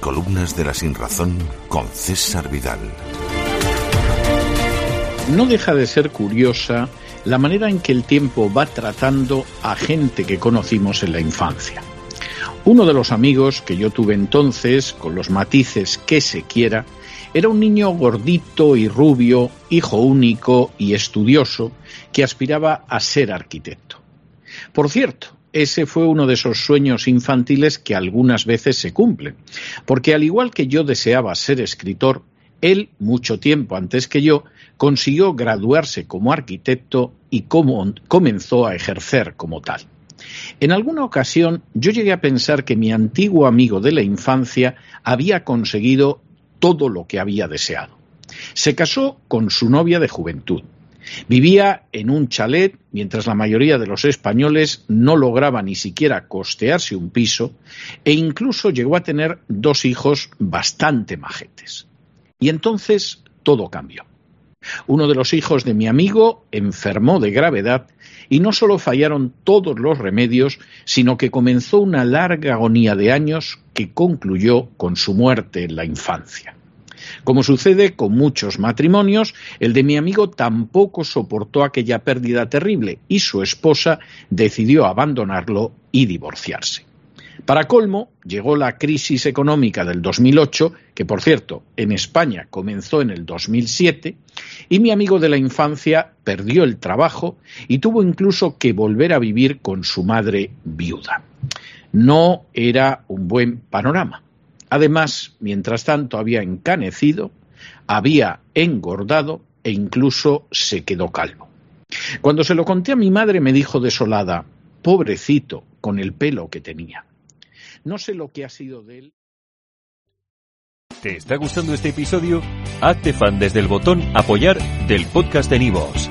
Crónicas de la Sinrazón con César Vidal. No deja de ser curiosa la manera en que el tiempo va tratando a gente que conocimos en la infancia. Uno de los amigos que yo tuve entonces, con los matices que se quiera, era un niño gordito y rubio, hijo único y estudioso, que aspiraba a ser arquitecto. Por cierto, ese fue uno de esos sueños infantiles que algunas veces se cumplen, porque al igual que yo deseaba ser escritor, él, mucho tiempo antes que yo, consiguió graduarse como arquitecto y comenzó a ejercer como tal. En alguna ocasión yo llegué a pensar que mi antiguo amigo de la infancia había conseguido todo lo que había deseado. Se casó con su novia de juventud. Vivía en un chalet mientras la mayoría de los españoles no lograba ni siquiera costearse un piso e incluso llegó a tener dos hijos bastante majetes. Y entonces todo cambió. Uno de los hijos de mi amigo enfermó de gravedad y no solo fallaron todos los remedios, sino que comenzó una larga agonía de años que concluyó con su muerte en la infancia. Como sucede con muchos matrimonios, el de mi amigo tampoco soportó aquella pérdida terrible y su esposa decidió abandonarlo y divorciarse. Para colmo, llegó la crisis económica del 2008, que por cierto, en España comenzó en el 2007, y mi amigo de la infancia perdió el trabajo y tuvo incluso que volver a vivir con su madre viuda. No era un buen panorama. Además, mientras tanto había encanecido, había engordado e incluso se quedó calvo. Cuando se lo conté a mi madre me dijo desolada, pobrecito, con el pelo que tenía. No sé lo que ha sido de él. ¿Te está gustando este episodio? Hazte fan desde el botón apoyar del podcast de Nivos.